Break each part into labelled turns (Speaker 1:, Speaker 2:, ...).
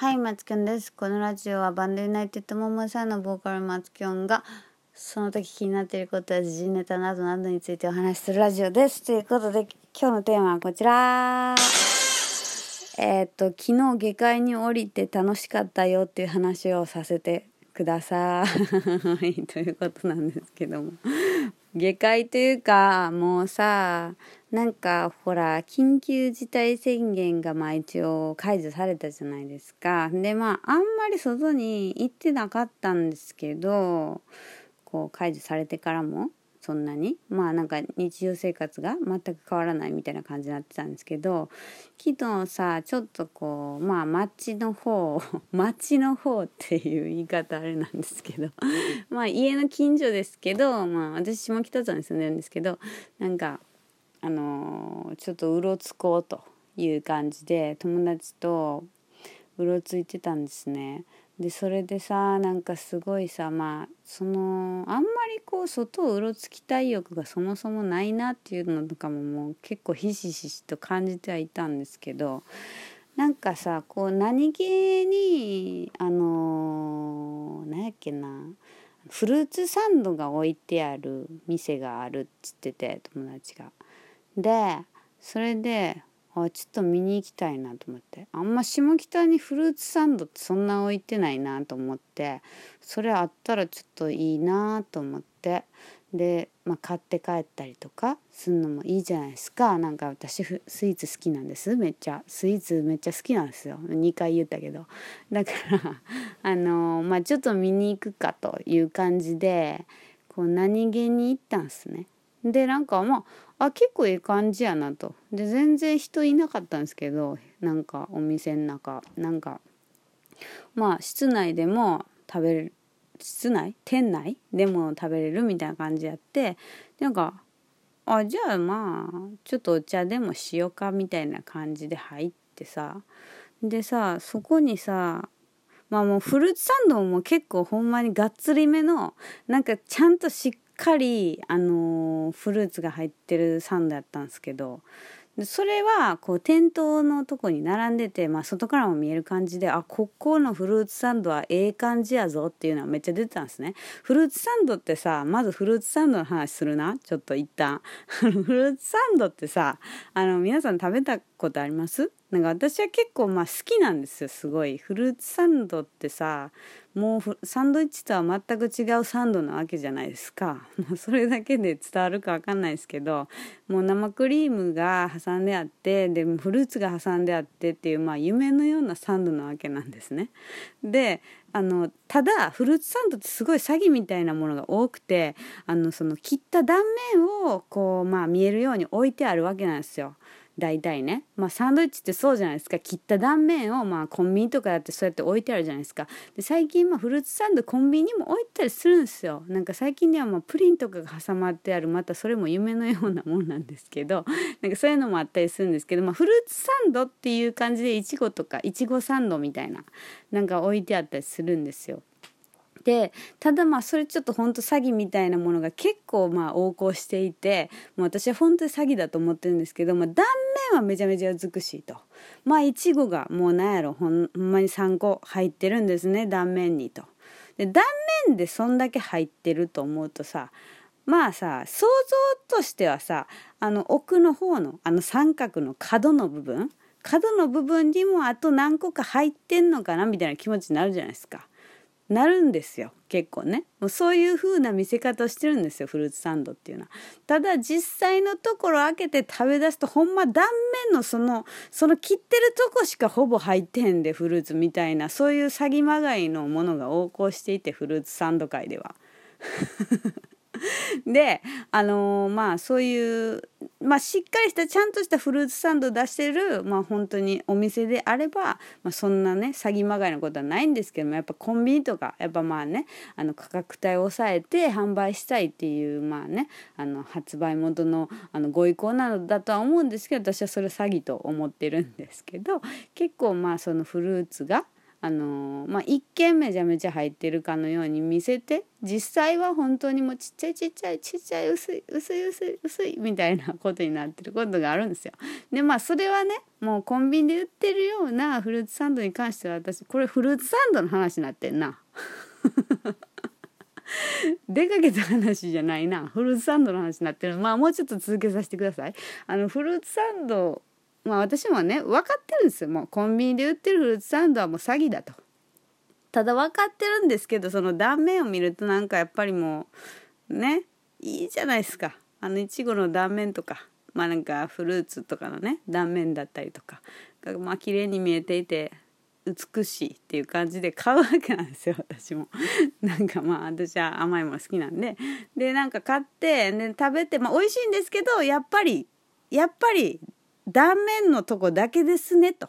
Speaker 1: はい、松キョンです。このラジオはバンドユナイテッドモモさんのボーカル松キョンがその時気になっていることや時事ネタなどなどについてお話しするラジオです。ということで今日のテーマはこちら。えーっと昨日下界に降りて楽しかったよっていう話をさせてください。ということなんですけども。下界というかもうさなんかほら緊急事態宣言がまあ一応解除されたじゃないですか。でまああんまり外に行ってなかったんですけどこう解除されてからもそんなに？まあなんか日常生活が全く変わらないみたいな感じになってたんですけど昨日さちょっとこうまあ町の方町 の方っていう言い方あれなんですけど まあ家の近所ですけどまあ私下北沢に住んでるんですけどなんかあのーちょっとうろつこうという感じで友達とうろついてたんですね。でそれでさなんかすごいさまあそのあんまりこう外をうろつきたい欲がそもそもないなっていうのとかももう結構ひしひしと感じてはいたんですけどなんかさこう何気にあのー、やっけなフルーツサンドが置いてある店があるっつってて友達が。でそれであちょっと見に行きたいなと思って。あんま下北にフルーツサンドってそんな置いてないなと思って。それあったらちょっといいなと思って。で、まあ、買って帰ったりとかするのもいいじゃないですか。なんか私スイーツ好きなんです。めっちゃスイーツめっちゃ好きなんですよ。2回言ったけど。だから あのまあちょっと見に行くかという感じでこう何気に行ったんすね。でなんかまああ結構いい感じやなと。で全然人いなかったんですけどなんかお店の中。なんかまあ室内でも食べる室内？店内？でも食べれるみたいな感じやって。なんかあじゃあまあちょっとお茶でもしようかみたいな感じで入ってさ。でさそこにさまあもうフルーツサンドも結構ほんまにがっつりめのなんかちゃんとしっかりあのーフルーツが入ってるサンドやったんですけどそれはこう店頭のとこに並んでて、まあ、外からも見える感じであここのフルーツサンドはええ感じやぞっていうのはめっちゃ出てたんですね。フルーツサンドってさまずフルーツサンドの話するなちょっと一旦。フルーツサンドってさあの皆さん食べたことあります？なんか私は結構まあ好きなんですよすごいフルーツサンドってさもうサンドイッチとは全く違うサンドなわけじゃないですか もうそれだけで伝わるか分かんないですけどもう生クリームが挟んであってでフルーツが挟んであってっていうまあ夢のようなサンドなわけなんですね。であのただフルーツサンドってすごい詐欺みたいなものが多くてあのその切った断面をこうまあ見えるように置いてあるわけなんですよ。大体ね、まあ、サンドイッチってそうじゃないですか。切った断面をまあコンビニとかだってそうやって置いてあるじゃないですか。で最近まあフルーツサンドコンビニにも置いたりするんですよ。なんか最近ではまあプリンとかが挟まってあるまたそれも夢のようなもんなんですけど。なんかそういうのもあったりするんですけど、まあ、フルーツサンドっていう感じでいちごとかいちごサンドみたいななんか置いてあったりするんですよ。でただまあそれちょっと本当詐欺みたいなものが結構まあ横行していてもう私は本当に詐欺だと思ってるんですけど、まあ、断面はめちゃめちゃ美しいとまあいちごがもうなんやろほんほんまに3個入ってるんですね断面にと。で断面でそんだけ入ってると思うとさまあさ想像としてはさあの奥の方のあの三角の角の部分？角の部分にもあと何個か入ってんのかなみたいな気持ちになるじゃないですか。なるんですよ結構ねもうそういう風な見せ方をしてるんですよフルーツサンドっていうのはただ実際のところ開けて食べ出すとほんま断面のそのその切ってるとこしかほぼ入ってへんでフルーツみたいなそういう詐欺まがいのものが横行していてフルーツサンド界では。であのーまあそういう、まあ、しっかりしたちゃんとしたフルーツサンド出してるまあ本当にお店であれば、まあ、そんなね詐欺まがいのことはないんですけどもやっぱコンビニとかやっぱまあねあの価格帯を抑えて販売したいっていうまあねあの発売元のあのご意向なのだとは思うんですけど私はそれ詐欺と思ってるんですけど結構まあそのフルーツがあのまあ一見めちゃめちゃ入ってるかのように見せて実際は本当にもうちっちゃいちっちゃいちっちゃい薄い薄い薄い薄いみたいなことになってることがあるんですよ。でまあそれはねもうコンビニで売ってるようなフルーツサンドに関しては私これフルーツサンドの話になってんな。出かけた話じゃないなフルーツサンドの話になってるまあもうちょっと続けさせてくださいあのフルーツサンドまあ私もね分かってるんですよ。もうコンビニで売ってるフルーツサンドはもう詐欺だと。ただ分かってるんですけどその断面を見るとなんかやっぱりもうねいいじゃないですか。あのいちごの断面とかまあなんかフルーツとかのね断面だったりとかまあ綺麗に見えていて美しいっていう感じで買うわけなんですよ私も。なんかまあ私は甘いもの好きなんで。でなんか買ってで食べてまあ美味しいんですけどやっぱりやっぱり断面のとこだけですねと。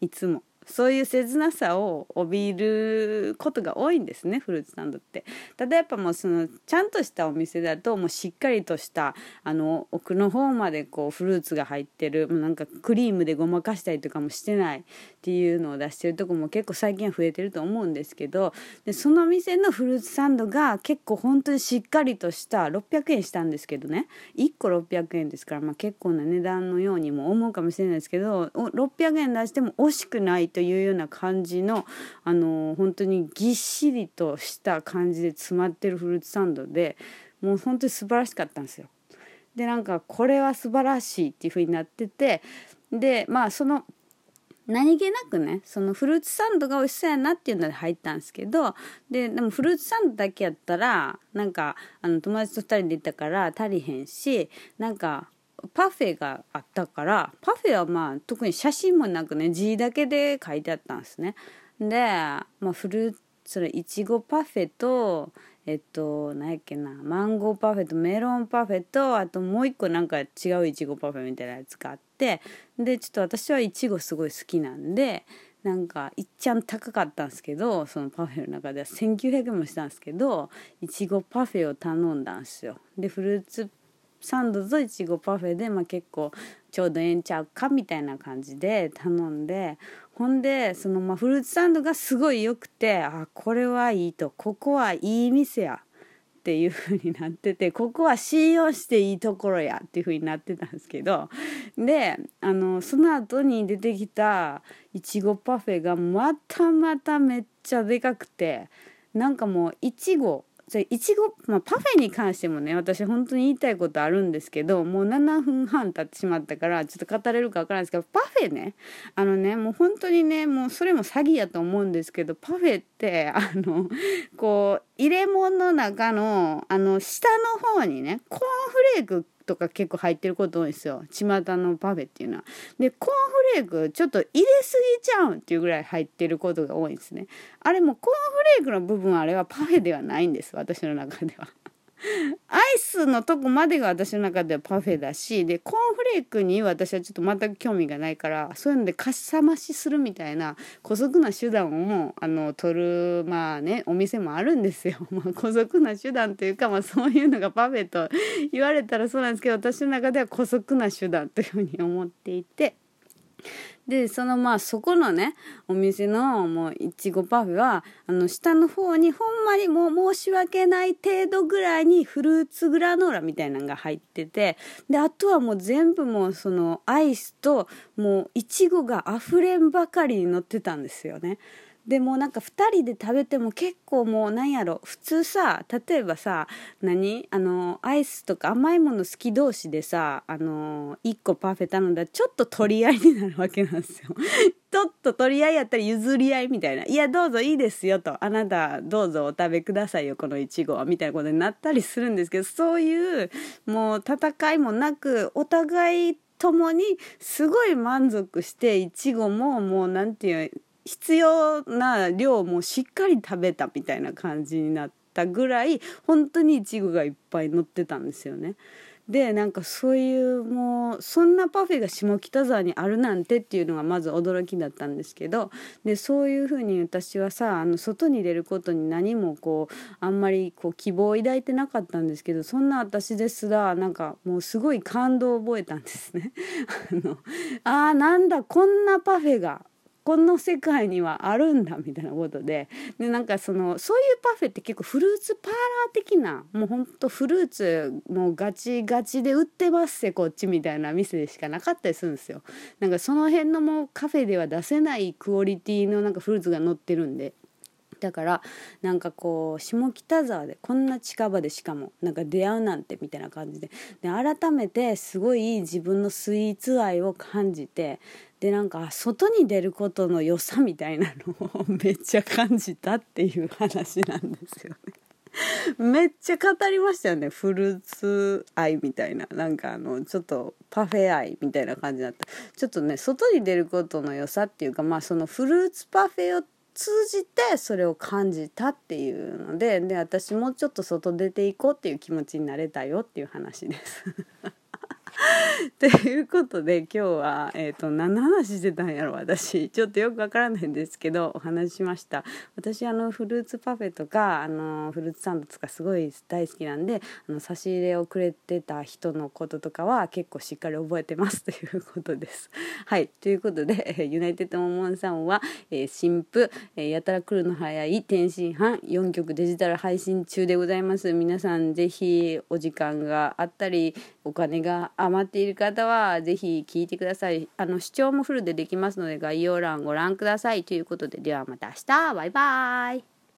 Speaker 1: いつも。そういう切なさを帯びることが多いんですねフルーツサンドって。ただやっぱもうそのちゃんとしたお店だともうしっかりとしたあの奥の方までこうフルーツが入ってるなんかクリームでごまかしたりとかもしてない。っていうのを出してるとこも結構最近は増えてると思うんですけどでその店のフルーツサンドが結構本当にしっかりとした600円したんですけどね1個600円ですから、まあ、結構な値段のようにも思うかもしれないですけど600円出しても惜しくないというような感じのあの本当にぎっしりとした感じで詰まってるフルーツサンドでもう本当に素晴らしかったんですよ。でなんかこれは素晴らしいっていう風になっててでまあその何気なくねそのフルーツサンドが美味しそうやなっていうので入ったんですけどででもフルーツサンドだけやったらなんかあの友達と2人で行ったから足りへんしなんかパフェがあったからパフェはまあ特に写真もなくね字だけで書いてあったんですね。で、まあ、フルーツそれいちごパフェとえっと何やっけなマンゴーパフェとメロンパフェとあともう一個なんか違ういちごパフェみたいなやつがあってでちょっと私はいちごすごい好きなんでなんかいっちゃん高かったんですけどそのパフェの中では1900円もしたんですけどいちごパフェを頼んだんですよ。でフルーツサンドといちごパフェで、まあ、結構ちょうどええんちゃうかみたいな感じで頼んでほんでそのまあフルーツサンドがすごい良くてあこれはいいとここはいい店やていう風になっててここは信用していいところやっていうふうになってたんですけどであのその後に出てきたいちごパフェがまたまためっちゃでかくてなんかもういちごじゃいちご、まあ、パフェに関してもね私本当に言いたいことあるんですけどもう7分半経ってしまったからちょっと語れるか分からないですけどパフェねあのねもう本当にねもうそれも詐欺やと思うんですけどパフェってあのこう入れ物の中のあの下の方にねコーンフレークとか結構入ってること多いんですよ巷のパフェっていうのは。でコーンフレークちょっと入れすぎちゃうっていうぐらい入ってることが多いんですね。あれもコーンフレークの部分あれはパフェではないんです私の中では。アイスのとこまでが私の中ではパフェだしでコーンフレークに私はちょっと全く興味がないからそういうのでかっさ増しするみたいな姑息な手段をあの取るまあねお店もあるんですよ。まあ、姑息な手段というか、まあ、そういうのがパフェと言われたらそうなんですけど私の中では姑息な手段というふうに思っていて。でそのまあそこのねお店のもういちごパフェはあの下の方にほんまにもう申し訳ない程度ぐらいにフルーツグラノーラみたいなのが入っててであとはもう全部もうそのアイスともういちごがあふれんばかりに乗ってたんですよね。でもなんか2人で食べても結構もうなんやろ。普通さ例えばさ何？あのアイスとか甘いもの好き同士でさあの1個パフェ頼んだらちょっと取り合いになるわけなんですよ。ちょっと取り合いやったら譲り合いみたいな「いやどうぞいいですよ」と「あなたどうぞお食べくださいよこのいちごは」みたいなことになったりするんですけどそういうもう戦いもなくお互い共にすごい満足していちごももう何て言う必要な量もしっかり食べたみたいな感じになったぐらい本当にいちごがいっぱい乗ってたんですよね。でなんかそういうもうそんなパフェが下北沢にあるなんてっていうのがまず驚きだったんですけどでそういうふうに私はさあの外に出ることに何もこうあんまりこう希望を抱いてなかったんですけどそんな私ですらなんかもうすごい感動を覚えたんですね。あのあーなんだこんなパフェがこの世界にはあるんだみたいなことででなんかそのそういうパフェって結構フルーツパーラー的なもうほんとフルーツもうガチガチで売ってますせこっちみたいな店でしかなかったりするんですよ。なんかその辺のもうカフェでは出せないクオリティのなんかフルーツが乗ってるんで。だからなんかこう下北沢でこんな近場でしかもなんか出会うなんてみたいな感じで。で改めてすごい自分のスイーツ愛を感じてでなんか外に出ることの良さみたいなのを めっちゃ感じたっていう話なんですよね。めっちゃ語りましたよね。フルーツ愛みたいな。なんかあのちょっとパフェ愛みたいな感じだった。ちょっとね外に出ることの良さっていうかまあそのフルーツパフェを通じてそれを感じたっていうのでで私もちょっと外出ていこうっていう気持ちになれたよっていう話です。ということで今日は、えーと、何の話してたんやろ私。ちょっとよくわからないんですけどお話ししました。私あのフルーツパフェとかあのフルーツサンドとかすごい大好きなんであの差し入れをくれてた人のこととかは結構しっかり覚えてます。ということです。はい。ということでユナイテッドモモンさんは、えー、新婦、えー、やたら来るの早い天津飯4曲デジタル配信中でございます。皆さんぜひお時間があったりお金が余っている方はぜひ聞いてください。あの視聴もフルでできますので概要欄ご覧ください。ということでではまた明日バイバーイ